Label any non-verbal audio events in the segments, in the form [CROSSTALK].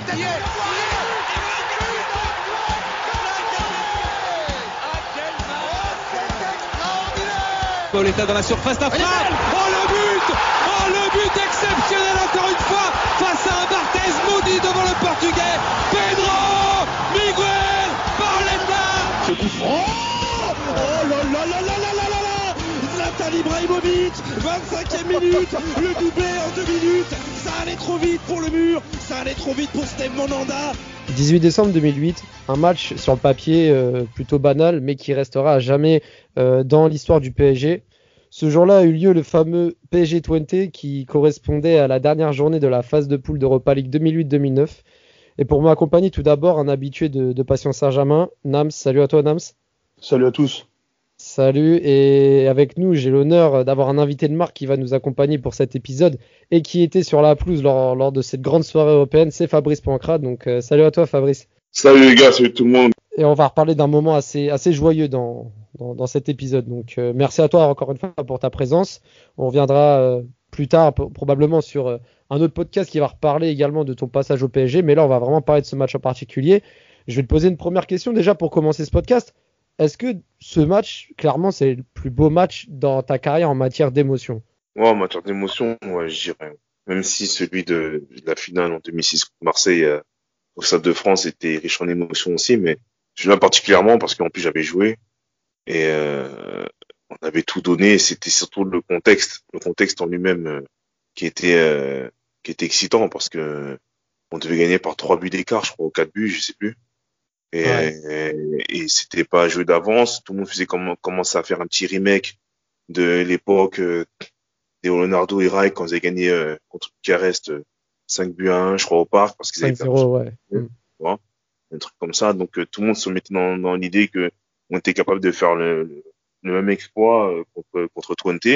terminé Pauletta dans la surface, la frappe. Oh le but. Oh le but exceptionnel encore une fois face à un Barthez maudit devant le portugais. Pedro Miguel Pauletta Ce coup franc. Oh là là là là là là là là. Zlatan Ibrahimovic 25e minute. Le doublé en deux minutes allait trop vite pour le mur Ça allait trop vite pour Steve Monanda 18 décembre 2008, un match sur le papier euh, plutôt banal, mais qui restera à jamais euh, dans l'histoire du PSG. Ce jour-là a eu lieu le fameux PSG 20 qui correspondait à la dernière journée de la phase de poule d'Europa League 2008-2009. Et pour m'accompagner tout d'abord, un habitué de, de Passion Saint-Germain, Nams. Salut à toi, Nams. Salut à tous. Salut, et avec nous, j'ai l'honneur d'avoir un invité de marque qui va nous accompagner pour cet épisode et qui était sur la pelouse lors, lors de cette grande soirée européenne, c'est Fabrice Pancrate. Donc, euh, salut à toi, Fabrice. Salut les gars, salut tout le monde. Et on va reparler d'un moment assez, assez joyeux dans, dans, dans cet épisode. Donc, euh, merci à toi encore une fois pour ta présence. On reviendra euh, plus tard, probablement sur un autre podcast qui va reparler également de ton passage au PSG. Mais là, on va vraiment parler de ce match en particulier. Je vais te poser une première question déjà pour commencer ce podcast. Est-ce que ce match, clairement, c'est le plus beau match dans ta carrière en matière d'émotion? Ouais, en matière d'émotion, ouais, je dirais. Même si celui de, la finale en 2006 contre Marseille euh, au Stade de France était riche en émotions aussi, mais celui-là particulièrement parce qu'en plus j'avais joué et euh, on avait tout donné. C'était surtout le contexte, le contexte en lui-même qui était euh, qui était excitant parce que on devait gagner par trois buts d'écart, je crois, ou quatre buts, je sais plus. Et, Ouais. et, et c'était pas joué d'avance. Tout le monde faisait comme, commencer à faire un petit remake de l'époque euh, des Leonardo et Rai quand ils avaient gagné euh, contre Bucarest euh, 5 buts à 1, je crois, au parc, parce qu'ils avaient perdu 5-0, ouais. Mm. un truc comme ça. Donc euh, tout le monde se mettait dans, dans l'idée que on était capable de faire le, le, le même exploit euh, contre, contre Twente.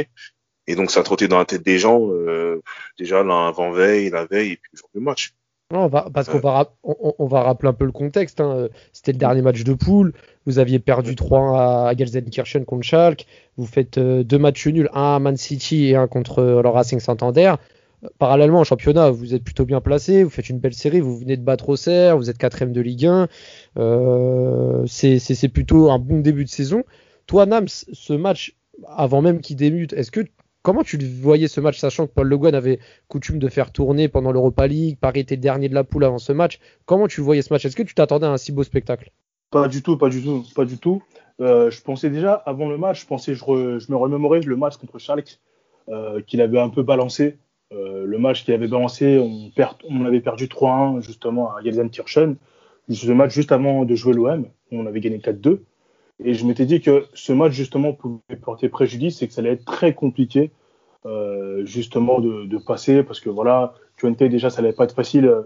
Et donc ça trottait dans la tête des gens euh, déjà l'avant-veille, la veille et puis le jour du match. Non, on va, parce qu'on va, rap- on, on va rappeler un peu le contexte. hein. C'était le dernier match de poule. Vous aviez perdu 3-1 à Gelsenkirchen contre Schalke. Vous faites euh, deux matchs nuls, un à Man City et un contre euh, le Racing Santander. Euh, Parallèlement, en championnat, vous êtes plutôt bien placé. Vous faites une belle série. Vous venez de battre Auxerre. Vous êtes quatrième de Ligue 1. Euh, c'est c'est- c'est plutôt un bon début de saison. Toi, Nams, ce match, avant même qu'il débute, est-ce que comment tu voyais ce match, sachant que Paul Le Guen avait coutume de faire tourner pendant l'Europa League, Paris était dernier de la poule avant ce match. Comment tu voyais ce match? Est-ce que tu t'attendais à un si beau spectacle? Pas du tout, pas du tout, pas du tout. Euh, je pensais déjà, avant le match, je pensais, je, me remémorais le match contre Schalke, euh, qu'il avait un peu balancé. Euh, le match qu'il avait balancé, on avait perdu 3-1 justement à Gelsenkirchen. Ce match juste avant de jouer l'OM, on avait gagné 4-2. Et je m'étais dit que ce match justement pouvait porter préjudice et que ça allait être très compliqué euh, justement de, de passer parce que voilà, Twente déjà ça allait pas être facile euh,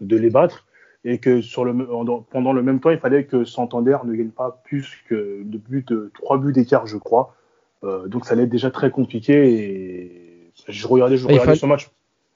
de les battre et que sur le, en- pendant le même temps, il fallait que Santander ne gagne pas plus que de buts, de trois buts d'écart, je crois. Euh, donc ça allait être déjà très compliqué et je regardais, je regardais fallait- ce match.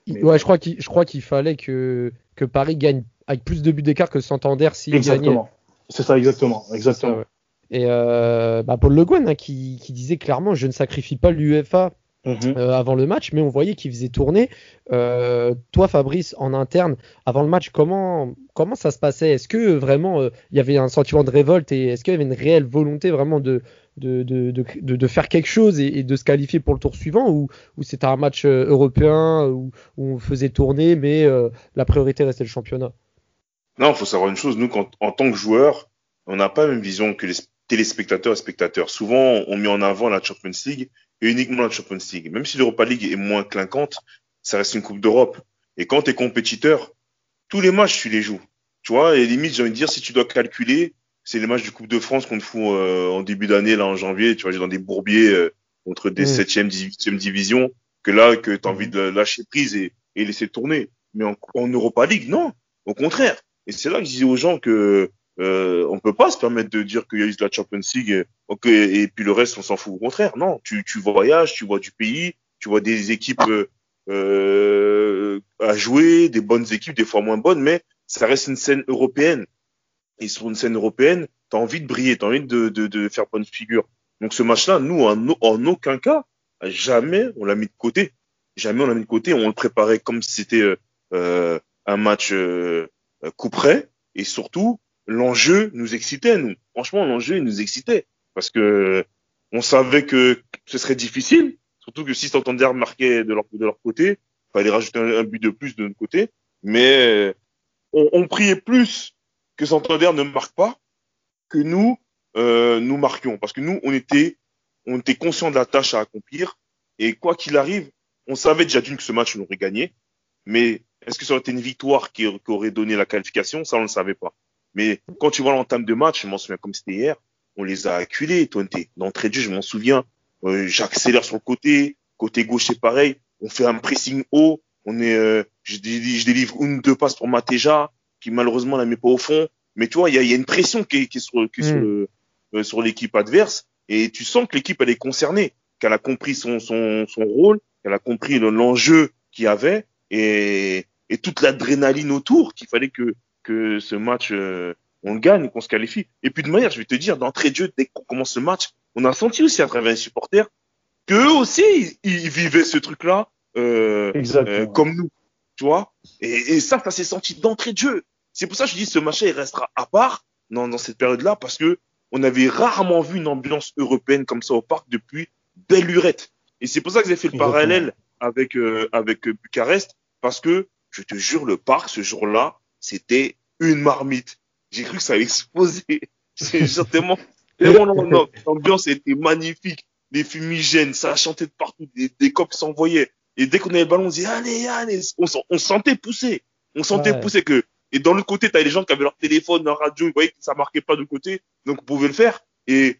Mais- Ouais, je crois qu'il je crois qu'il fallait que, que Paris gagne avec plus de buts d'écart que Santander s'il gagnait. Exactement. C'est ça, exactement, C'est ça, exactement. ouais. Et euh, bah, Paul Le Guen hein, qui, qui disait clairement je ne sacrifie pas l'UEFA Mhm. euh, avant le match, mais on voyait qu'il faisait tourner. Euh, toi, Fabrice, en interne, avant le match, comment, comment ça se passait? Est-ce que vraiment euh, il y avait un sentiment de révolte et est-ce qu'il y avait une réelle volonté vraiment de, de, de, de, faire quelque chose et, et de se qualifier pour le tour suivant? Ou, ou c'était un match européen où, où on faisait tourner, mais la priorité restait le championnat? Non, faut savoir une chose, nous, quand, en tant que joueurs, on n'a pas la même vision que les téléspectateurs et spectateurs. Souvent, on met en avant la Champions League et uniquement la Champions League. Même si l'Europa League est moins clinquante, ça reste une Coupe d'Europe. Et quand tu es compétiteur, tous les matchs, tu les joues. Tu vois, et limite, j'ai envie de dire, si tu dois calculer, c'est les matchs du Coupe de France qu'on te fout euh, en début d'année, là, en janvier, tu vois, j'ai dans des bourbiers euh, contre des Mm. 7e, 18e divisions, que là, que tu as envie de lâcher prise et, et laisser tourner. Mais en, en Europa League, non. Au contraire. Et c'est là que je disais aux gens que euh, on peut pas se permettre de dire qu'il y a eu de la Champions League ok, et puis le reste on s'en fout. Au contraire, non. Tu, tu voyages, tu vois du pays, tu vois des équipes euh, euh, à jouer, des bonnes équipes, des fois moins bonnes, mais ça reste une scène européenne. Et sur une scène européenne, tu as envie de briller, tu as envie de, de, de faire bonne figure. Donc ce match-là, nous, en, en aucun cas, jamais on l'a mis de côté. Jamais on l'a mis de côté. On le préparait comme si c'était euh, euh, un match euh, euh, couperait et surtout l'enjeu nous excitait nous. Franchement, l'enjeu nous excitait. Parce que on savait que ce serait difficile, surtout que si Santander marquait de leur de leur côté, fallait rajouter un, but de plus de notre côté, mais on, on priait plus que Santander ne marque pas que nous euh, nous marquions. Parce que nous on était on était conscient de la tâche à accomplir. Et quoi qu'il arrive, on savait déjà d'une que ce match on aurait gagné, mais est-ce que ça aurait été une victoire qui, qui aurait donné la qualification? Ça, on ne le savait pas. Mais quand tu vois l'entame de match, je m'en souviens comme c'était hier, on les a acculés, Twente. D'entrée de jeu, je m'en souviens. Euh, J'accélère sur le côté, côté gauche c'est pareil. On fait un pressing haut. On est, euh, je, délivre, je, délivre une deux passes pour Mateja, qui malheureusement la met pas au fond. Mais tu vois, il y a, y a, une pression qui est, qui est sur, qui est mm. sur, euh, sur l'équipe adverse, et tu sens que l'équipe elle est concernée, qu'elle a compris son, son, son rôle, qu'elle a compris l'enjeu qu'il y avait, et, et toute l'adrénaline autour qu'il fallait que, que ce match euh, on le gagne, qu'on se qualifie. Et puis de manière, je vais te dire, d'entrée de jeu, dès qu'on commence ce match, on a senti aussi à travers les supporters qu'eux aussi, ils, vivaient ce truc-là euh, euh, comme nous, tu vois. Et, et, ça, ça s'est senti d'entrée de jeu. C'est pour ça que je dis ce match il restera à part dans, dans cette période-là parce que on avait rarement vu une ambiance européenne comme ça au parc depuis belle lurette. Et c'est pour ça que j'ai fait le Exactement. parallèle avec euh, avec Bucarest parce que je te jure le parc ce jour-là c'était une marmite. J'ai cru que ça allait exploser. [LAUGHS] C'est tellement tellement l'ambiance était magnifique. Les fumigènes, ça chantait de partout, des, des copes s'envoyaient. Et dès qu'on avait le ballon, on disait allez allez, on, on sentait pousser, on sentait ouais. pousser que. Et dans le côté, t'as les gens qui avaient leur téléphone, leur radio, ils voyaient que ça marquait pas de côté, donc on pouvait le faire. Et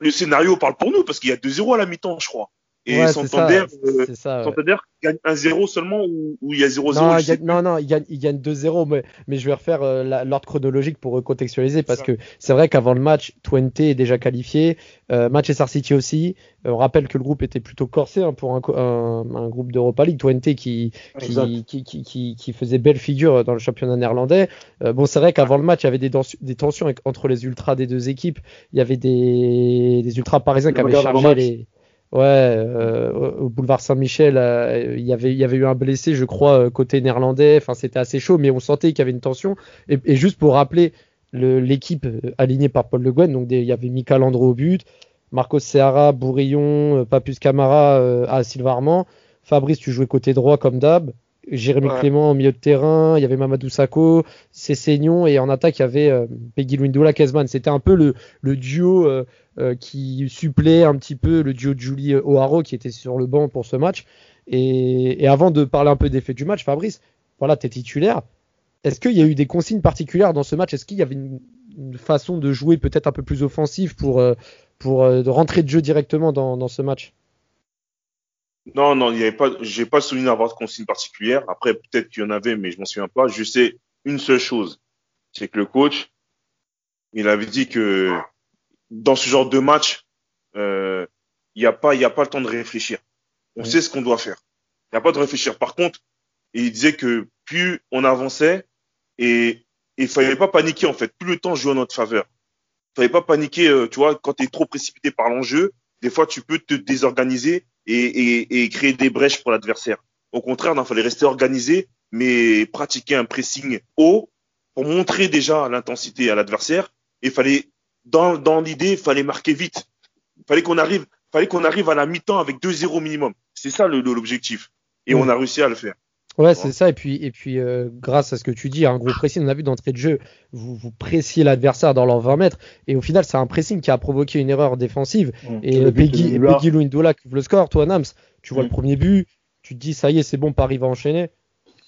le scénario parle pour nous parce qu'il y a 2-0 à la mi-temps, je crois. Et ouais, Santander, euh, ça, ouais. Santander gagne 1-0 seulement ou, ou il y a 0-0 non, il non, non, il gagne, il gagne 2-0, mais, mais je vais refaire euh, l'ordre chronologique pour recontextualiser parce que c'est vrai qu'avant le match, Twente est déjà qualifié, euh, Manchester City aussi. Euh, on rappelle que le groupe était plutôt corsé hein, pour un, un, un groupe d'Europa League. Twente qui qui, qui, qui, qui, faisait belle figure dans le championnat néerlandais. Euh, bon, c'est vrai qu'avant le match, il y avait des, des, tensions entre les ultras des deux équipes. Il y avait des, des ultras parisiens qui avaient chargé les Ouais, euh, au boulevard Saint-Michel, euh, il y avait il y avait eu un blessé, je crois, euh, côté néerlandais. Enfin, c'était assez chaud, mais on sentait qu'il y avait une tension. Et, juste pour rappeler l'équipe alignée par Paul Le Guen, donc il y avait Mika Landro au but, Marcos Seara, Bourillon, Papus Camara à Sylvain Armand. Fabrice, tu jouais côté droit comme d'hab. Jérémy ouais. Clément au milieu de terrain, il y avait Mamadou Sakho, Cessignon et en attaque il y avait euh, Peggy Luindola Kezman. C'était un peu le, le duo euh, euh, qui supplait un petit peu le duo de Julie O'Haro qui était sur le banc pour ce match. Et, et avant de parler un peu des faits du match, Fabrice, voilà, t'es titulaire. Est-ce qu'il y a eu des consignes particulières dans ce match? Est-ce qu'il y avait une, une, façon de jouer peut-être un peu plus offensive pour, pour rentrer de jeu directement dans, dans ce match? Non, non, il y avait pas, j'ai pas souvenir d'avoir de consigne particulière. Après, peut-être qu'il y en avait, mais je m'en souviens pas. Je sais une seule chose, c'est que le coach, il avait dit que dans ce genre de match, euh, il n'y a pas, il a pas le temps de réfléchir. On oui. sait ce qu'on doit faire. Il n'y a pas de réfléchir. Par contre, il disait que plus on avançait et il fallait pas paniquer en fait. Plus le temps jouait en notre faveur. Il fallait pas paniquer. Euh, tu vois, quand tu es trop précipité par l'enjeu, des fois tu peux te désorganiser et, et, et créer des brèches pour l'adversaire. Au contraire, il fallait rester organisé, mais pratiquer un pressing haut pour montrer déjà l'intensité à l'adversaire. Et fallait, dans, dans l'idée, il fallait marquer vite. Il fallait qu'on arrive, fallait qu'on arrive à la mi-temps avec 2-0 minimum. C'est ça l'objectif. Et mmh. on a réussi à le faire. Ouais, c'est ça. Et puis, et puis euh, grâce à ce que tu dis, un gros pressing, on a vu d'entrée de jeu, vous, vous pressiez l'adversaire dans leurs 20 mètres. Et au final, c'est un pressing qui a provoqué une erreur défensive. Mmh, et Peggy, Peggy Louindola qui ouvre le score. Toi, Nams, tu vois mmh. le premier but, tu te dis, ça y est, c'est bon, Paris va enchaîner.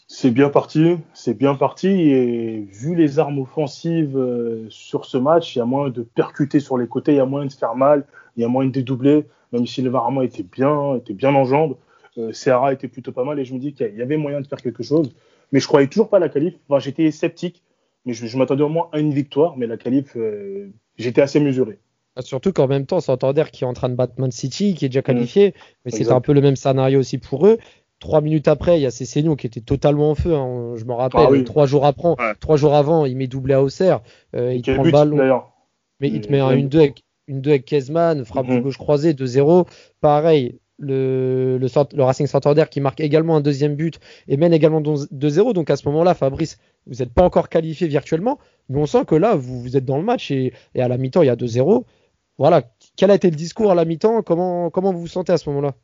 C'est bien parti, c'est bien parti. Et vu les armes offensives euh, sur ce match, il y a moyen de percuter sur les côtés, il y a moyen de se faire mal, il y a moyen de dédoubler, même si le Varama était bien, était bien en jambes euh, Serra était plutôt pas mal et je me dis qu'il y avait moyen de faire quelque chose. Mais je croyais toujours pas à la qualif. Enfin, j'étais sceptique, mais je, je m'attendais au moins à une victoire. Mais la qualif, euh, j'étais assez mesuré. Ah, surtout qu'en même temps, Santander qui est en train de battre Man City, qui est déjà qualifié, mmh. mais c'était un peu le même scénario aussi pour eux. Trois minutes après, il y a Cessignon qui était totalement en feu. Hein. Je me rappelle, ah, oui. trois jours après, ouais. trois jours avant, il met doublé à Auxerre. Euh, il prend le ballon. Mais il te met un 1-2 avec, une 2 avec Kezman, frappe mmh. de gauche croisée, 2-0. Pareil, le, Racing Santander qui marque également un deuxième but et mène également 2-0. Donc à ce moment-là, Fabrice, vous n'êtes pas encore qualifié virtuellement, mais on sent que là, vous, êtes dans le match et, à la mi-temps, il y a 2-0. Voilà, quel a été le discours à la mi-temps? Comment, comment vous vous sentez à ce moment-là?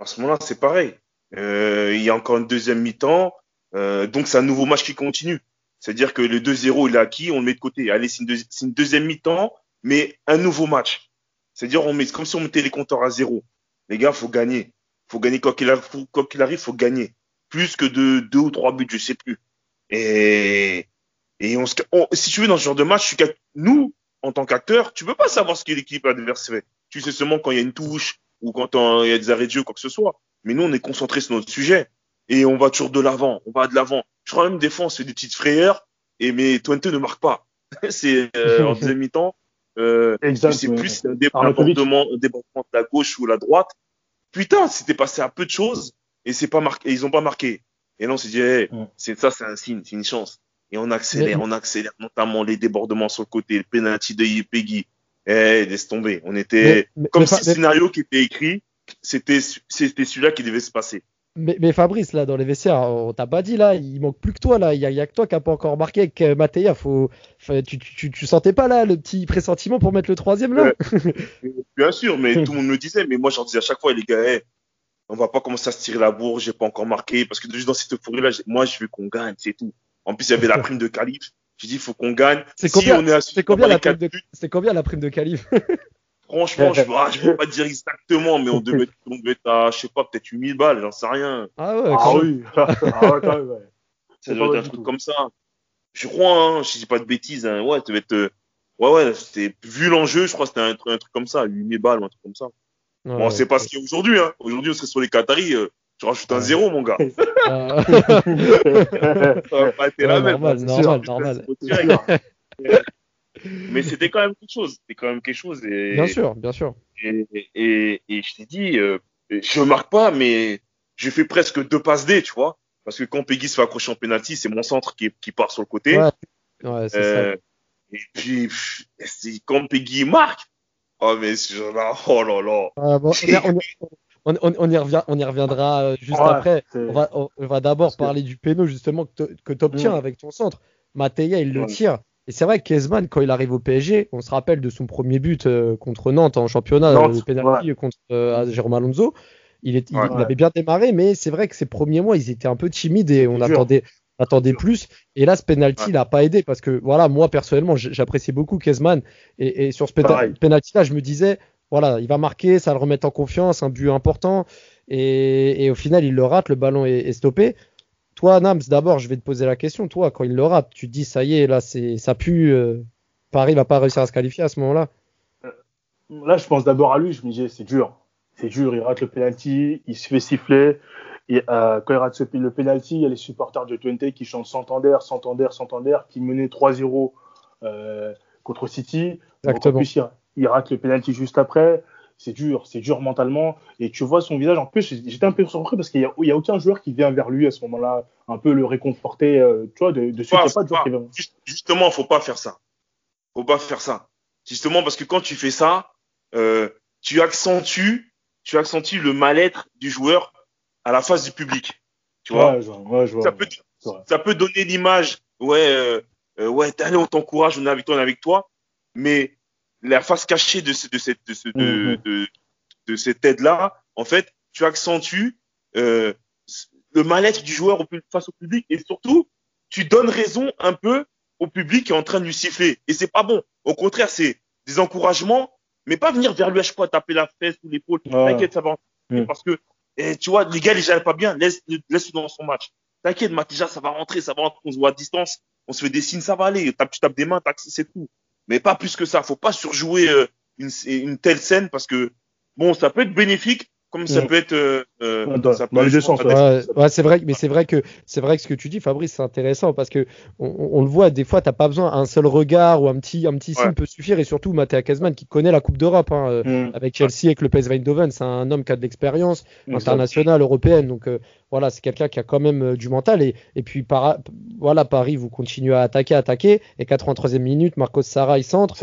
À ce moment-là, c'est pareil. Euh, il y a encore une deuxième mi-temps, euh, donc c'est un nouveau match qui continue. C'est-à-dire que le 2-0, il est acquis, on le met de côté. Allez, c'est une, une, deuxième mi-temps, mais un nouveau match. C'est-à-dire, on met, comme si on mettait les compteurs à zéro. Les gars, faut gagner. Faut gagner quoi qu'il arrive, quoi qu'il arrive, faut gagner. Plus que de deux ou trois buts, je sais plus. Et, et on, on, si tu veux, dans ce genre de match, nous, en tant qu'acteur, tu peux pas savoir ce que l'équipe adverse fait. Tu sais seulement quand il y a une touche ou quand il y a des arrêts de jeu ou quoi que ce soit. Mais nous, on est concentré sur notre sujet et on va toujours de l'avant, on va de l'avant. Je crois même des fois, on se fait des petites frayeurs et mais Twente ne marque pas. [LAUGHS] c'est euh, en deuxième mi-temps. Euh, [LAUGHS] sais plus un débordement, un débordement de la gauche ou la droite. Putain, c'était passé à peu de choses et c'est pas marqué, et ils ont pas marqué. Et là, on s'est dit, hey, c'est ça, c'est un signe, c'est une chance. Et on accélère, on accélère, notamment les débordements sur le côté, le penalty de Yepegi. Eh, laisse tomber. On était, mais, comme si le scénario qui était écrit, c'était, c'était celui-là qui devait se passer. Mais, mais, Fabrice, là, dans les vestiaires, on t'a pas dit, là, il manque plus que toi, là. Il y, a, que toi qui a pas encore marqué avec euh, Matéa. Faut, tu, tu, tu, sentais pas, là, le petit pressentiment pour mettre le troisième, là? Bien sûr, mais tout le monde me disait. Mais moi, j'en disais à chaque fois, les gars, hey, on va pas commencer à se tirer la bourre, j'ai pas encore marqué. Parce que juste dans cette euphorie-là, moi, je veux qu'on gagne, c'est tout. En plus, il y avait la prime de Calife. J'ai dit, il faut qu'on gagne. C'est combien, on est c'est combien, la prime de, c'est combien la prime de Calife Franchement, je [LAUGHS] ne peux pas dire exactement, mais on devait, [LAUGHS] être à, je sais pas, peut-être 8000 balles, j'en sais rien. Ah ouais, ah, oui. [LAUGHS] ah ouais, quand même, ouais. Ça doit être un truc comme ça. Je crois, hein, je dis pas de bêtises, hein. ouais, ça être, euh, ouais, ouais, c'était, vu l'enjeu, je crois que c'était un, un, truc comme ça, 8000 balles ou un truc comme ça. Ouais, bon, c'est pas ce qu'il y a aujourd'hui, hein. Aujourd'hui, on serait sur les Qataris, euh, tu rajoutes un zéro, mon gars. Ah. ça va pas être la même. Normal, normal, normal. Mais c'était quand même quelque chose. C'était quand même quelque chose. Et, bien sûr, bien sûr. Et, et, et je t'ai dit, euh, je marque pas, mais je fais presque deux passes D, tu vois. Parce que quand Peggy se fait accrocher en penalty, c'est mon centre qui, qui part sur le côté. Ouais, ouais c'est euh, ça. Et puis, quand Peggy marque, oh, mais là, oh là là. Ah, bon, on, on, on, y revient, on y reviendra euh, juste ouais, après. On va, on, va d'abord parler du péno justement que tu obtiens mmh. avec ton centre. Matéa, il le tire. Et c'est vrai que Kezman, quand il arrive au PSG, on se rappelle de son premier but euh, contre Nantes en championnat, Nantes, le penalty ouais. contre euh, Jérôme Alonso. Il, est, il, ouais, il, avait bien démarré, mais c'est vrai que ses premiers mois, ils étaient un peu timides et on attendait, attendait plus. Et là, ce penalty, il n'a pas aidé parce que, voilà, moi personnellement, j'appréciais beaucoup Kezman. Et, et, sur ce penalty-là, je me disais, voilà, il va marquer, ça va le remettre en confiance, un but important. Et, et, au final, il le rate, le ballon est, est stoppé. Toi, Nams, d'abord, je vais te poser la question. Toi, quand il le rate, tu te dis, ça y est, là, c'est, ça pue. Euh, Paris va pas réussir à se qualifier à ce moment-là. Euh, là, je pense d'abord à lui. Je me disais, c'est dur. C'est dur. Il rate le penalty, il se fait siffler. Et euh, quand il rate ce, le penalty, il y a les supporters de Twente qui chantent Santander, Santander, Santander, qui menaient 3-0 euh, contre City. Exactement. en plus, il, il rate le penalty juste après c'est dur, c'est dur mentalement. Et tu vois son visage. En plus, j'étais un peu surpris parce qu'il n'y a, a, aucun joueur qui vient vers lui à ce moment-là, un peu le réconforter. Euh, tu vois, de, de suite, pas, pas, pas Justement, faut pas faire ça. Faut pas faire ça. Justement, parce que quand tu fais ça, euh, tu accentues, tu accentues le mal-être du joueur à la face du public. Tu vois, ouais, je vois, ouais, je vois ça, peut, ça peut donner l'image, ouais, euh, euh ouais, allez, on t'encourage, on est avec toi, on est avec toi. Mais la face cachée de, de cette, de, de, de, de, cette aide-là, en fait, tu accentues euh, le mal-être du joueur face au public et surtout, tu donnes raison un peu au public qui est en train de lui siffler. Et c'est pas bon. Au contraire, c'est des encouragements, mais pas venir vers lui à chaque fois taper la fesse ou l'épaule. T'inquiète, ça va. Mm. Parce que, et, tu vois, les gars, les gèrent pas bien. Laisse, laisse dans son match. T'inquiète, Matija, ça va rentrer, ça va rentrer. On se voit à distance. On se fait des signes, ça va aller. Tu tapes des mains, c'est tout mais pas plus que ça. Faut pas surjouer euh, une, une, telle scène parce que bon, ça peut être bénéfique comme ça peut être euh, euh dans, ça peut dans les deux sens. Ouais, ouais c'est vrai, mais c'est vrai que c'est vrai que ce que tu dis, Fabrice, c'est intéressant parce que on, on, le voit des fois, t'as pas besoin un seul regard ou un petit un petit signe peut suffire et surtout Mathéa Kazman qui connaît la Coupe d'Europe hein, euh, mm. avec Chelsea, avec le PSV Eindhoven, c'est un homme qui a de l'expérience internationale, européenne, donc euh, voilà, c'est quelqu'un qui a quand même du mental et et puis voilà Paris, vous continuez à attaquer, attaquer et 83e minute, Marcos Sarra il centre,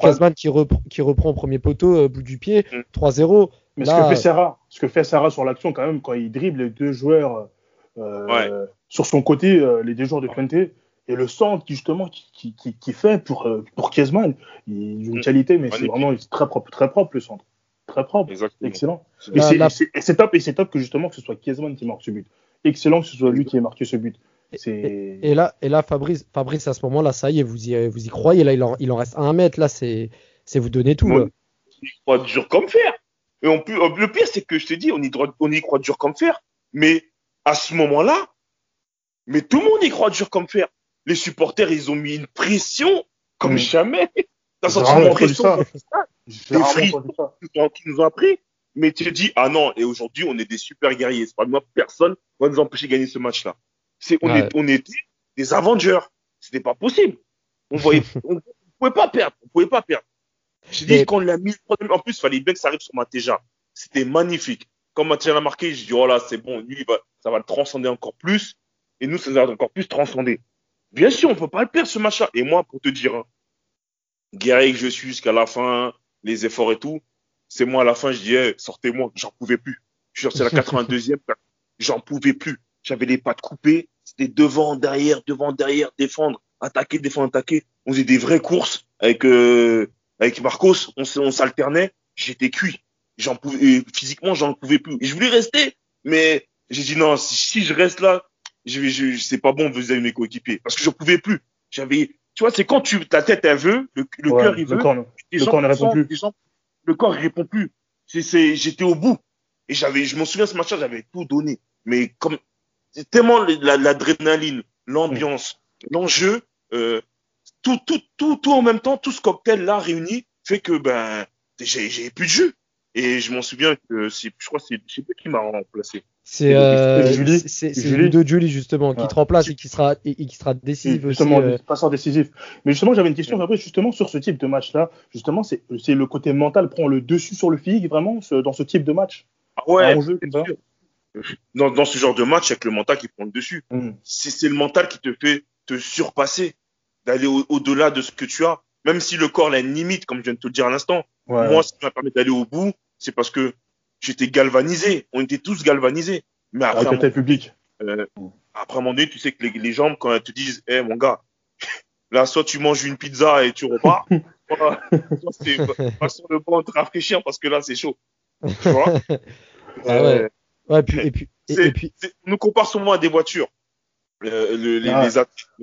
Kazman qui reprend qui reprend premier poteau bout du pied, 3-0 mm. Mais Là, ce que fait Sarah, ce que fait Sarah sur l'action quand même quand il dribble les deux joueurs euh, Ouais. sur son côté, euh, les deux joueurs de Twente, et le centre qui justement qui, qui, qui, qui fait pour euh, pour Kiesman, il a une Mm. qualité, mais c'est vraiment très propre, très propre le centre, très propre, Exactement. excellent. Et Là, c'est- là- et c'est top, et c'est top que justement que ce soit Kiesman qui marque ce but. Excellent que ce soit lui qui ait marqué ce but. Et là, et là Fabrice, Fabrice, à ce moment-là, ça y est, vous y, vous y croyez. Là, il en, il en reste un mètre. Là, c'est c'est vous donner tout. Ouais. là. On y croit dur comme fer. Et on peut, le pire, c'est que je t'ai dit, on y, droit- on y croit dur comme fer. Mais à ce moment-là, mais tout le monde y croit dur comme fer. Les supporters, ils ont mis une pression comme Mm. jamais. T'as senti une pression des qui nous ont- qui nous ont appris. Mais tu te dis, ah non, et aujourd'hui, on est des super guerriers. C'est pas moi, personne va nous empêcher de gagner ce match-là. C'est, on, Ouais. est, on était des Avengers. C'était pas possible. On voyait, on, [LAUGHS] on pouvait pas perdre. On pouvait pas perdre. J'ai dit, Mais- quand on l'a mis, en plus, il fallait bien que ça arrive sur Matéja. C'était magnifique. Quand Matéja l'a marqué, je dis, oh là, c'est bon, lui, ça va le transcender encore plus. Et nous, ça va encore plus transcender. Bien sûr, on peut pas le perdre, ce match-là. Et moi, pour te dire, hein, guerrier que je suis jusqu'à la fin, les efforts et tout, c'est moi à la fin, je dis, eh, sortez-moi, j'en pouvais plus. Je suis c'est la 82e, [LAUGHS] j'en pouvais plus. J'avais les pattes coupées, c'était devant, derrière, devant, derrière, défendre, attaquer, défendre, attaquer. On faisait des vraies courses avec euh, avec Marcos, on, s'alternait, j'étais cuit. J'en pouvais, et physiquement, j'en pouvais plus. Et je voulais rester, mais j'ai dit non, si, si je reste là, je vais, je, c'est pas bon vis-à-vis de mes coéquipiers, parce que je pouvais plus. J'avais, tu vois, c'est quand tu, ta tête elle veut, le, le Ouais, cœur il le veut, corps, Le gens corps ne répond plus. gens- le corps il répond plus. C'est, c'est, j'étais au bout. Et j'avais, je m'en souviens ce match-là, j'avais tout donné. Mais comme, c'est tellement la- l'adrénaline, l'ambiance, l'enjeu, euh, tout, tout, tout, tout en même temps, tout ce cocktail-là réuni fait que, ben, j'ai, plus de jus. Et je m'en souviens que c'est, je crois que c'est, je sais plus qui m'a remplacé. C'est euh, Julie. Julie. Ludo Julie justement qui Ouais. te remplace et qui sera et, et qui sera décisif aussi. justement, euh, passeur décisif. Mais justement, j'avais une question après, justement, sur ce type de match-là. Justement, c'est c'est le côté mental prend le dessus sur le physique, vraiment, ce- dans ce type de match? Ah ouais, dans, dans ce genre de match, avec le mental qui prend le dessus. Mm. c'est c'est le mental qui te fait te surpasser, d'aller au- au-delà de ce que tu as. Même si le corps a une limite, comme je viens de te le dire à l'instant. Ouais. Moi, ce qui m'a permis d'aller au bout, c'est parce que j'étais galvanisé. On était tous galvanisés. Mais après, avec le public. euh, après un moment donné, tu sais que les, les jambes, quand elles te disent, eh mon gars, là, soit tu manges une pizza et tu repars, [LAUGHS] soit, soit c'est pas- sur le banc te rafraîchir parce que là, c'est chaud. Tu vois? [LAUGHS] Ah ouais. Ouais, puis, et puis, et, C'est- et puis, c'est- on nous compare souvent à des voitures. Euh, le- les, Ah. les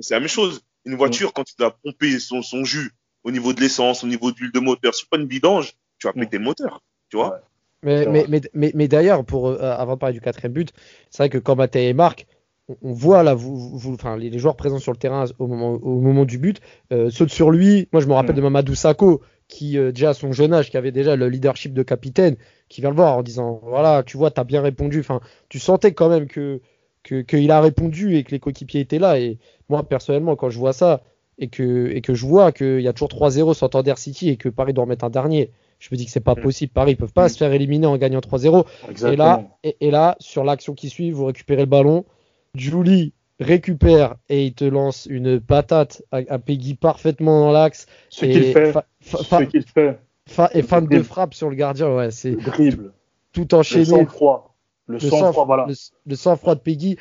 c'est la même chose. Une voiture, quand tu dois pomper son, son jus au niveau de l'essence, au niveau de l'huile de moteur, c'est pas une vidange, tu vas Mm. péter le moteur. Tu vois Ouais. mais, mais, vrai. mais, mais, mais d'ailleurs, pour euh, avant de parler du quatrième but, c'est vrai que quand Mathé marque, on, on voit là, vous, vous, enfin, les, les joueurs présents sur le terrain au moment, au moment du but euh, sautent sur lui. Moi, je me rappelle Mm. de Mamadou Sakho, qui euh, déjà à son jeune âge, qui avait déjà le leadership de capitaine, qui vient le voir en disant, voilà, tu vois, t'as bien répondu. Enfin, tu sentais quand même que que- qu'il a répondu et que les coéquipiers étaient là. Et moi, personnellement, quand je vois ça et que, et que je vois qu'il y a toujours 3-0 sur Thunder City et que Paris doit en mettre un dernier, je me dis que c'est pas Mm. possible. Paris, ils peuvent pas Mm. se faire éliminer en gagnant 3-0. Exactement. Et là, et, et là, sur l'action qui suit, vous récupérez le ballon. Julie récupère et il te lance une patate à, à Peggy parfaitement dans l'axe. ce qu'il fait, ce qu'il et fin de frappe sur le gardien. Ouais, c'est tout le enchaîné. Le Le sang-froid, sang- voilà. le, le sang-froid de Peggy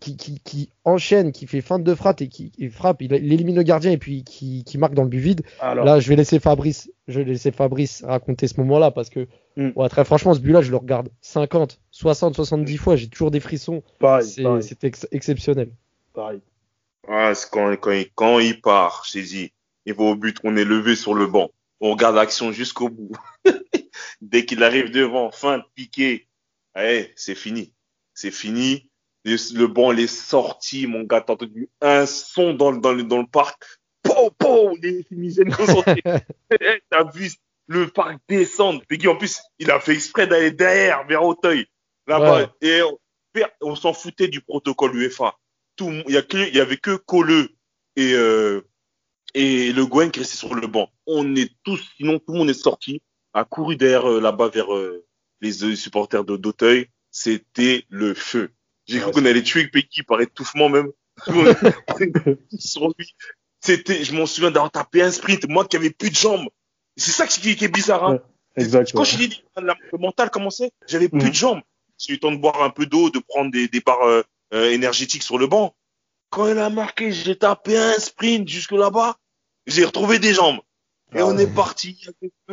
qui, qui, qui enchaîne, qui fait fin de frappe et qui et frappe, il, il élimine le gardien et puis qui, qui marque dans le but vide. Alors, Là, je vais laisser Fabrice, je vais laisser Fabrice raconter ce moment-là parce que, Mm. ouais, très franchement, ce but-là, je le regarde 50, 60, 70 fois, j'ai toujours des frissons. pareil, C'est ex- exceptionnel. pareil. Ah, quand, quand, il, quand il part, je t'ai dit, il va au but, on est levé sur le banc. On regarde l'action jusqu'au bout. [LAUGHS] Dès qu'il arrive devant, fin de piqué, eh, c'est fini. C'est fini. Le, le banc, il est sorti, mon gars, t'as entendu un son dans, le- dans, le, dans le parc. Po, po, les fumigènes [LAUGHS] concentrés. Eh, T'as vu le parc descendre. En plus, il a fait exprès d'aller derrière, vers Auteuil. Là-bas. Ouais. Et on, on s'en foutait du protocole UEFA. Tout, il y a que, il y avait que Colleux et, euh, et Le Guen qui restaient sur le banc. On est tous, sinon tout le monde est sorti, a couru derrière euh, là-bas vers euh, les supporters de d'Auteuil. C'était le feu. J'ai cru Ouais, qu'on allait tuer Peggy par étouffement même. [LAUGHS] C'était, je m'en souviens d'avoir tapé un sprint, moi qui avais plus de jambes. C'est ça qui, qui est bizarre, hein. Exact. Quand ouais. je dis la- le mental commençait, j'avais plus Mhm. de jambes. J'ai eu le temps de boire un peu d'eau, de prendre des, des barres euh, euh, énergétiques sur le banc. Quand il a marqué, j'ai tapé un sprint jusque là-bas. J'ai retrouvé des jambes. Et Ah on ouais. est parti.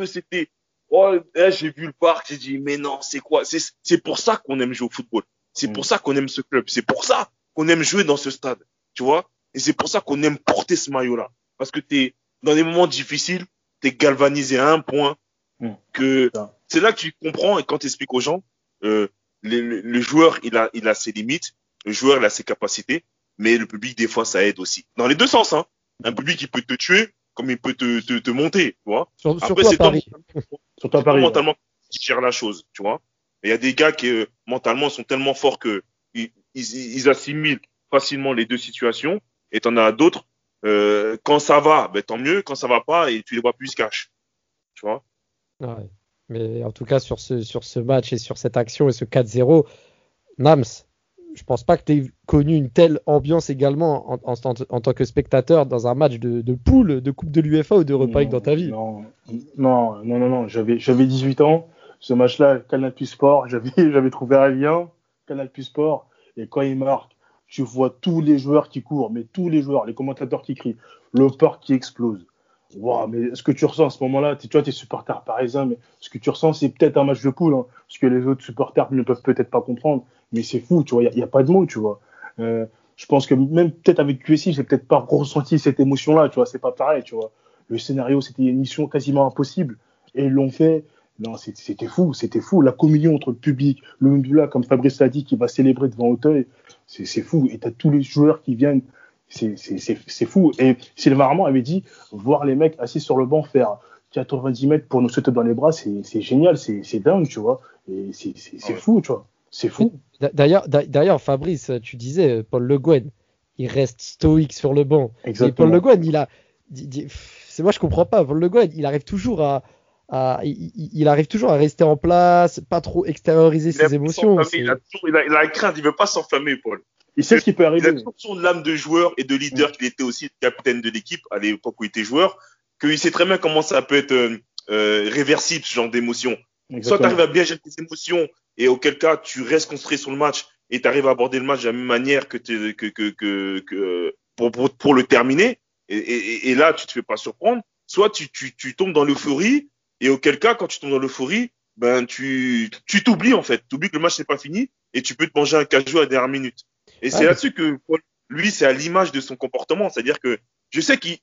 C'était. Oh, là, j'ai vu le parc. J'ai dit, mais non, c'est quoi? C'est c'est pour ça qu'on aime jouer au football. C'est pour ça qu'on aime ce club. C'est pour ça qu'on aime jouer dans ce stade. Tu vois? Et c'est pour ça qu'on aime porter ce maillot-là. Parce que t'es dans des moments difficiles, t'es galvanisé à un point Mhm. que c'est là que tu comprends et quand tu expliques aux gens, euh, le, le- le joueur, il a, il a ses limites, le joueur, il a ses capacités, mais le public, des fois, ça aide aussi. Dans les deux sens, hein. Un public, il peut te tuer, comme il peut te, te, te monter, tu vois. Sur- Après, c'est [LAUGHS] toi, Paris. Surtout à c'est toi Paris. mentalement qui gère la chose, tu vois. Et Il y a des gars qui, euh, mentalement, sont tellement forts que ils, ils, ils assimilent facilement les deux situations, et t'en as d'autres, euh, quand ça va, ben, tant mieux, quand ça va pas, et tu les vois plus, cachent. Tu vois. Ouais. Mais en tout cas, sur ce, sur ce match et sur cette action et ce 4-0, Nams, je pense pas que tu aies connu une telle ambiance également en, tant que spectateur dans un match de, poule, de Coupe de l'UEFA ou de Europa League dans ta vie. Non, non, non, non. J'avais, j'avais 18 ans. Ce match-là, Canal Plus Sport, [LAUGHS] j'avais, j'avais trouvé un lien, Canal Plus Sport. Et quand il marque, tu vois tous les joueurs qui courent, mais tous les joueurs, les commentateurs qui crient, le parc qui explose. Wow, mais ce que tu ressens à ce moment-là, tu vois, tu es supporter parisien, mais ce que tu ressens, c'est peut-être un match de poule, hein, ce que les autres supporters ne peuvent peut-être pas comprendre, mais c'est fou, tu vois, il n'y a, pas de mots, tu vois. Euh, je pense que même peut-être avec QSI, j'ai peut-être pas ressenti cette émotion-là, tu vois, c'est pas pareil, tu vois. Le scénario, c'était une mission quasiment impossible, et ils l'ont fait. Non, c'était fou, c'était fou. La communion entre le public, le Ndula, comme Fabrice l'a dit, qui va célébrer devant Auteuil, c'est fou. Et t'as tous les joueurs qui viennent, c'est fou. Et Sylvain Armand avait dit, voir les mecs assis sur le banc faire 90 mètres pour nous sauter dans les bras, c'est génial, c'est dingue, tu vois. Et c'est Ouais. fou, tu vois. C'est fou. D'ailleurs, d'a- d'ailleurs, Fabrice, tu disais, euh, Paul Le Guen, il reste stoïque sur le banc. Et Paul Exactement. Le Guen, il a. C'est moi, je comprends pas. Paul Le Guen, il arrive toujours à. à- il, arrive toujours à rester en place, pas trop extérioriser ses émotions. Il a, toujours, il, a, il a la crainte, il veut pas s'enflammer, Paul. Il sait ce qui peut Il a arriver. toujours l'âme de joueur et de leader qu'il était aussi capitaine de l'équipe à l'époque où il était joueur, qu'il sait très bien comment ça peut être euh, euh, réversible ce genre d'émotion. Soit tu Exactement. arrives à bien gérer tes émotions et auquel cas tu restes concentré sur le match et tu arrives à aborder le match de la même manière que, t'es- que, que, que, que pour, pour, pour le terminer et, et, et là tu te fais pas surprendre. Soit tu, tu, tu tombes dans l'euphorie et auquel cas quand tu tombes dans l'euphorie ben tu tu t'oublies en fait, tu oublies que le match n'est pas fini et tu peux te manger un cajou à la dernière minute. Et c'est là-dessus que lui c'est à l'image de son comportement, c'est-à-dire que je sais qu'il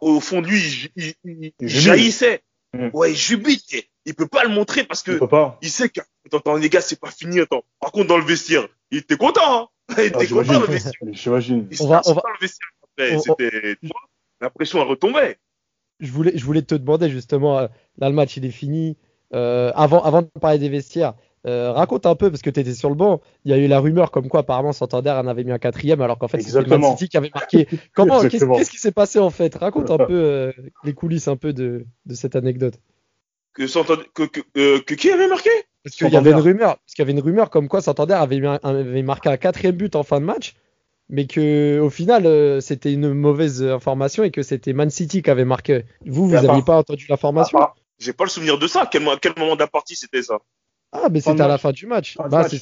au fond de lui il, il, jaillissait. Mm. Ouais, il jubile. Il peut pas le montrer parce que Il peut pas. il sait que, attends, attends, les gars, c'est pas fini, attends. Par contre, dans le vestiaire, il était content, hein. [LAUGHS] Il était Ah, content, j'imagine. le vestiaire. J'imagine. Il va- assis on va- dans le vestiaire après. on- C'était, la pression, elle retombait. je voulais, je voulais te demander justement, euh, là le match il est fini. Euh, avant, avant de parler des vestiaires, euh, raconte un peu parce que tu étais sur le banc. Il y a eu la rumeur comme quoi apparemment Santander en avait mis un quatrième alors qu'en fait c'était Man Exactement. City qui avait marqué. [LAUGHS] Comment Qu'est-ce Exactement. qu'est-ce qui s'est passé en fait? Raconte un [LAUGHS] peu euh, les coulisses un peu de, de cette anecdote. Que, Santander- que, que, euh, que qui avait marqué? Parce qu'il y avait une rumeur, parce qu'il y avait une rumeur comme quoi Santander avait, marqué un quatrième but en fin de match, mais que au final euh, c'était une mauvaise information et que c'était Man City qui avait marqué. Vous, vous à n'aviez part- pas entendu l'information Ah, J'ai pas le souvenir de ça. Quel, quel moment de la partie c'était ça? Ah, mais c'était à la fin du match. Bah, c'est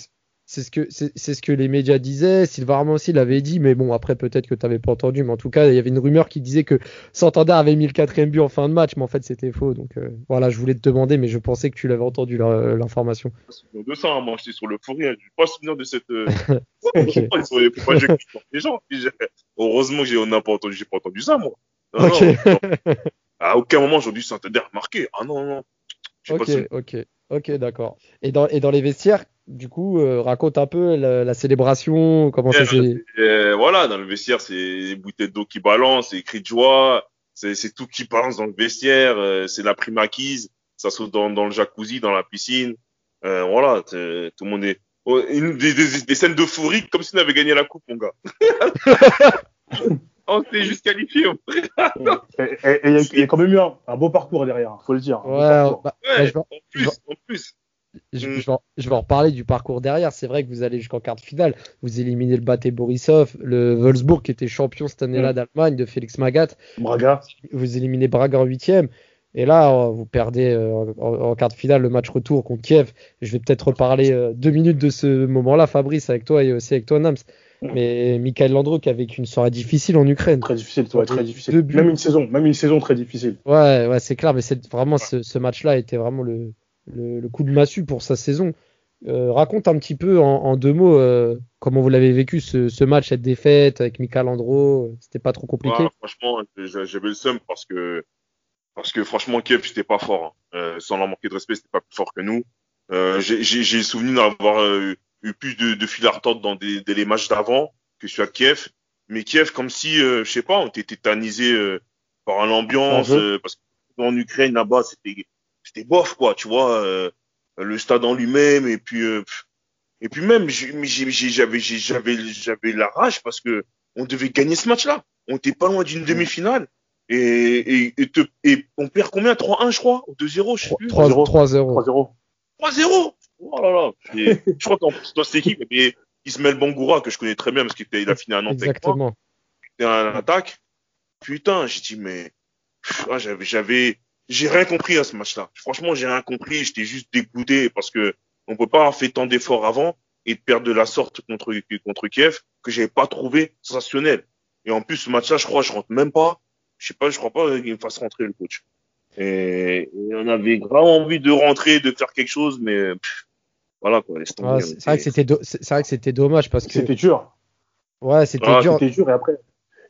c'est ce que c'est c'est ce que les médias disaient. Sylvain Armand aussi l'avait dit, mais bon après peut-être que tu n'avais pas entendu, mais en tout cas il y avait une rumeur qui disait que Santander avait mis le quatrième but en fin de match, mais en fait c'était faux. Donc euh, voilà, je voulais te demander, mais je pensais que tu l'avais entendu la- l'information. Pas le souvenir de ça, hein. Moi, j'étais sur le fourrier. J'ai pas souvenir de cette, euh... [LAUGHS] Ok. Faut pas faut pas que je critique les gens. Heureusement que j'ai, pas entendu, j'ai pas entendu ça, moi. Non, non, non. À aucun moment, j'ai dû Santander marqué. Ah non, non. Pas Ok, ok, ok, d'accord. Et dans et dans les vestiaires, du coup, euh, raconte un peu la, la célébration, comment ça s'est. Euh, voilà, dans le vestiaire, c'est les bouteilles d'eau qui balancent, c'est les cris de joie, c'est c'est tout qui balance dans le vestiaire, euh, c'est la prime acquise, ça saute dans, dans le jacuzzi, dans la piscine. Euh, voilà, tout le monde est. oh, une, des, des, des scènes d'euphorie comme si on avait gagné la coupe, mon gars. [LAUGHS] on s'est juste qualifié. Et et- et il y y, a quand même eu un, un beau parcours derrière, faut le dire. Ouais, bah, Ouais, bah, je en plus, en plus. Je, Mm. je vais en, je vais en reparler du parcours derrière. C'est vrai que vous allez jusqu'en quart de finale. Vous éliminez le Baté Borisov, le Wolfsburg qui était champion cette année-là Mm. d'Allemagne, de Félix Magath. Braga. Vous éliminez Braga en huitième. Et là, euh, vous perdez euh, en, quart de finale le match retour contre Kiev. Je vais peut-être reparler euh, deux minutes de ce moment-là, Fabrice, avec toi et aussi avec toi, Nams. Mais Michael Landreau qui avait une soirée difficile en Ukraine. Très difficile, ouais, très difficile. Même une saison, même une saison très difficile. Ouais, ouais, c'est clair, mais c'est vraiment ce, ce match-là était vraiment le, le, le coup de massue pour sa saison. Euh, raconte un petit peu en, en deux mots euh, comment vous l'avez vécu ce, ce match, cette défaite avec Michael Landreau. C'était pas trop compliqué. Ouais, franchement, j'a- j'avais le seum parce que parce que franchement, Kiev, c'était pas fort. hein. Euh, sans leur manquer de respect, c'était pas plus fort que nous. J'ai le souvenir d'avoir eu plus de, de fil à retordre dans des, des- les matchs d'avant que sur Kiev. Mais Kiev, comme si, je sais pas, on était tétanisé par l'ambiance, parce qu'en Ukraine là-bas, c'était c'était bof quoi, tu vois. euh, le stade en lui-même et puis euh, et puis même j'avais j'avais j'avais la rage parce que on devait gagner ce match-là. On était pas loin d'une demi-finale. Et, et, et, te- et on perd combien? 3-1, je crois? Ou 2-0, je sais plus. 3-0. 3-0. 3-0 Oh là là Et Je crois qu'en plus, dans cette équipe, il y avait Ismaël Bangoura, que je connais très bien parce qu'il était- il a fini à Nantes avec moi. Exactement. C'était un attaque. Putain, j'ai dit, mais ah, j'avais, j'avais, j'ai rien compris à ce match-là. Franchement, j'ai rien compris. J'étais juste dégoûté parce que on peut pas avoir fait tant d'efforts avant et de perdre de la sorte contre contre Kiev que j'avais pas trouvé sensationnel. Et en plus, ce match-là, je crois, je rentre même pas. Je sais pas, je crois pas qu'il me fasse rentrer le coach. Et, et on avait vraiment envie de rentrer, de faire quelque chose, mais pff, voilà quoi. on c'est vrai que était- c'était do- c'est vrai que c'était dommage parce que C'était dur. ouais, c'était Ah, dur. C'était dur. Et après,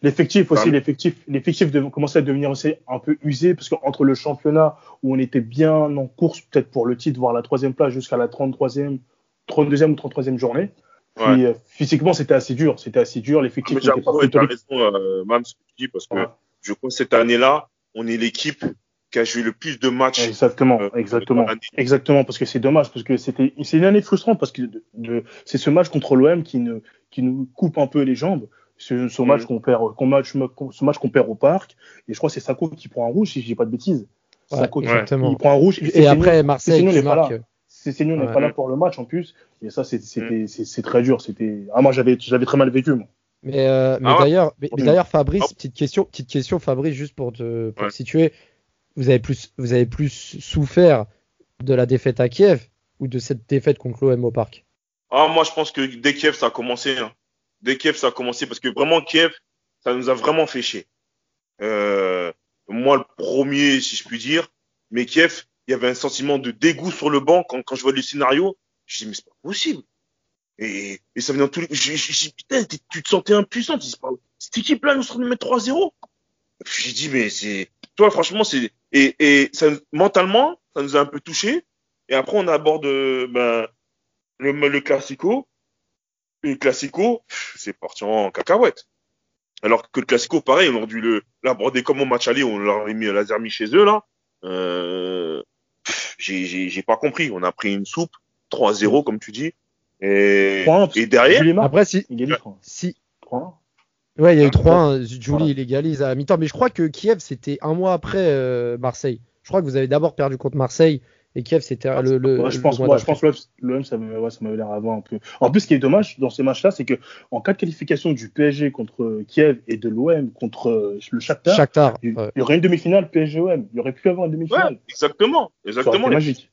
l'effectif aussi, Ah. l'effectif, l'effectif commençait à devenir aussi un peu usé parce qu'entre le championnat où on était bien en course, peut-être pour le titre, voire la troisième place jusqu'à la 33e, 32e ou 33e journée. Puis Ouais. euh, physiquement, c'était assez dur. C'était assez dur. Ah, L'effectif mais n'était pas pléthorique. raison, euh, ce que tu dis, parce que je crois que cette année-là, on est l'équipe qui a joué le plus de matchs. Exactement, euh, exactement, exactement, parce que c'est dommage, parce que c'était, c'est une année frustrante, parce que de- de- c'est ce match contre l'OM qui, ne, qui nous coupe un peu les jambes. C'est ce match Mhm. qu'on perd, qu'on match, ce match qu'on perd au parc, et je crois que c'est Sako qui prend un rouge, si je dis pas de bêtises. Ouais, Sako qui exactement. il prend un rouge, Et après Marseille n'est pas là. Cessignon n'est Ouais. pas là pour le match en plus, et ça c'est, c'était, c'est, très dur. C'était, ah moi j'avais, j'avais très mal vécu. Moi. Mais, euh, mais Ah ouais. d'ailleurs, mais, mais Mm. d'ailleurs, Fabrice, petite question, petite question, Fabrice, juste pour te, pour Ouais. te situer. Vous avez plus, vous avez plus souffert de la défaite à Kiev ou de cette défaite contre l'OM au parc? Ah, moi, je pense que dès Kiev, ça a commencé. Hein. Dès Kiev, ça a commencé, parce que vraiment, Kiev, ça nous a vraiment fait chier. Euh, moi, le premier, si je puis dire. Mais Kiev, il y avait un sentiment de dégoût sur le banc quand, quand je vois le scénario. Je dis, mais c'est pas possible. Et, et ça venait dans tous les... Je, je, je putain, tu te sentais impuissant. Cette équipe-là, nous sommes de mettre 3-0. J'ai dit, mais c'est... Toi, franchement, c'est... Et, et ça, mentalement, ça nous a un peu touché. Et après, on aborde euh, ben, le, le Classico. Le Classico, c'est parti en cacahuète. Alors que le Classico, pareil, on aurait dû le- l'aborder comme au match aller, on leur a mis, les a mis chez eux, là. Euh, j'ai- j'ai j'ai pas compris. On a pris une soupe, 3-0, comme tu dis. Et, derrière, Julie Après, si, il si, ouais, il y a eu Ah, 3 Julie Voilà. il égalise à mi-temps, mais je crois que Kiev c'était un mois après euh, Marseille. Je crois que vous avez d'abord perdu contre Marseille et Kiev c'était le, le, Ouais, je le pense, mois moi, je pense que l'OM, ça ouais, m'avait l'air avant un peu. En plus, ce qui est dommage dans ces matchs-là, c'est que en cas de qualification du PSG contre Kiev et de l'OM contre euh, le Shakhtar, Shakhtar. il ouais. il y aurait une demi-finale PSG-OM. Il y aurait pu avoir une ouais, demi-finale. exactement. Exactement. magique.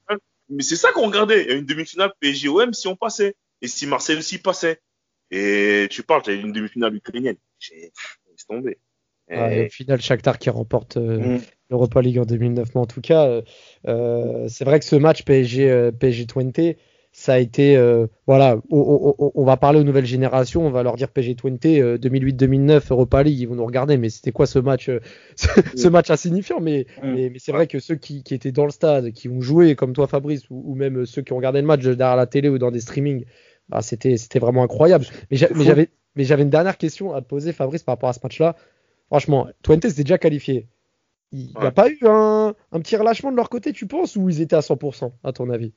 Mais c'est ça qu'on regardait. Il y a une demi-finale PSG-OM si on passait. Et si Marseille aussi passait. Et tu parles, tu as une demi-finale ukrainienne. Laisse tomber. Et- Ouais, et au final, Shakhtar qui remporte euh, Mm. l'Europa League en 2009. Mais en tout cas, euh, euh, c'est vrai que ce match PSG, euh, PSG 20, ça a été. euh, voilà, on, on- on- on va parler aux nouvelles générations, on va leur dire PSG 20, euh, 2008-2009, Europa League, ils vont nous regarder. Mais c'était quoi ce match [LAUGHS] ce, match insignifiant? Mais, Mm. mais, mais c'est vrai que ceux qui, qui étaient dans le stade, qui ont joué, comme toi, Fabrice, ou, ou même ceux qui ont regardé le match derrière la télé ou dans des streamings, bah, c'était c'était vraiment incroyable. Mais j'avais mais j'avais une dernière question à te poser, Fabrice, par rapport à ce match-là. Franchement, Twente s'était déjà qualifié. Il n'y a pas eu un, un petit relâchement de leur côté, tu penses, ou ils étaient à 100%, à ton avis?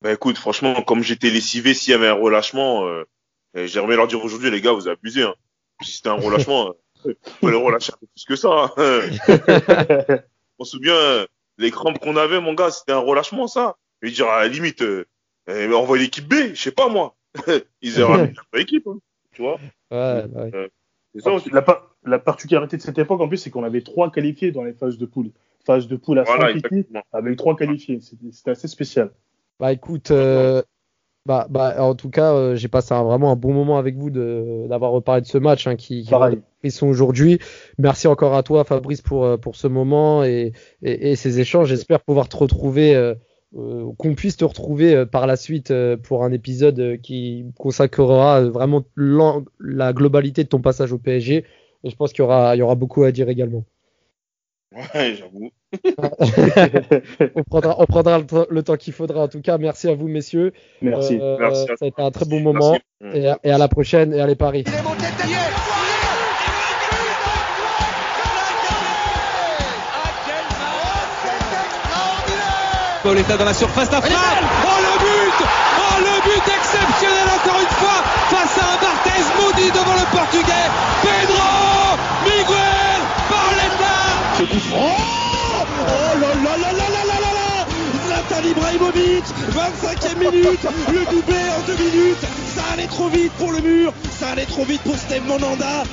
Bah écoute, franchement, comme j'étais lessivé, s'il y avait un relâchement, euh, et j'aimerais leur dire aujourd'hui, les gars, vous abusez. Hein. Si c'était un [LAUGHS] relâchement, euh, faut le relâcher un peu plus que ça. hein. [LAUGHS] On se souvient, euh, les crampes qu'on avait, mon gars, c'était un relâchement, ça. Je veux dire, à la limite, euh, euh, envoie l'équipe B, je sais pas moi. [LAUGHS] Ils auraient mis la équipe, hein, tu vois. Ouais, ouais. C'est ça aussi. La particularité de cette époque, en plus, c'est qu'on avait trois qualifiés dans les phases de poule. phase de poule à Voilà, 5 équipes exactement. avec trois qualifiés. C'était assez spécial. Bah écoute, euh, bah, bah, en tout cas, euh, j'ai passé un- vraiment un bon moment avec vous d'avoir reparlé de ce match hein, qui, qui ils sont aujourd'hui. Merci encore à toi, Fabrice, pour, euh, pour ce moment et, et, et ces échanges. J'espère pouvoir te retrouver, euh, euh, qu'on puisse te retrouver euh, par la suite euh, pour un épisode euh, qui consacrera vraiment la globalité de ton passage au PSG. Et je pense qu'il y aura, il y aura beaucoup à dire également. Ouais, j'avoue. [LAUGHS] On prendra, on prendra le, temps- le temps qu'il faudra. En tout cas, merci à vous, messieurs. Merci. Euh, Merci à ça a été un très bon moment. Merci. Et à, et à la prochaine et allez Paris. Il est dans la surface d'affaire. Oh le but Oh le but exceptionnel encore une fois face à un Barthez maudit devant le portugais. Pedro Franc Oh là là là là là là là. Là Zlatan Ibrahimovic 25e minute. Le doublé en deux minutes. Ça allait trop vite pour le mur. Ça allait trop vite pour Steve Monanda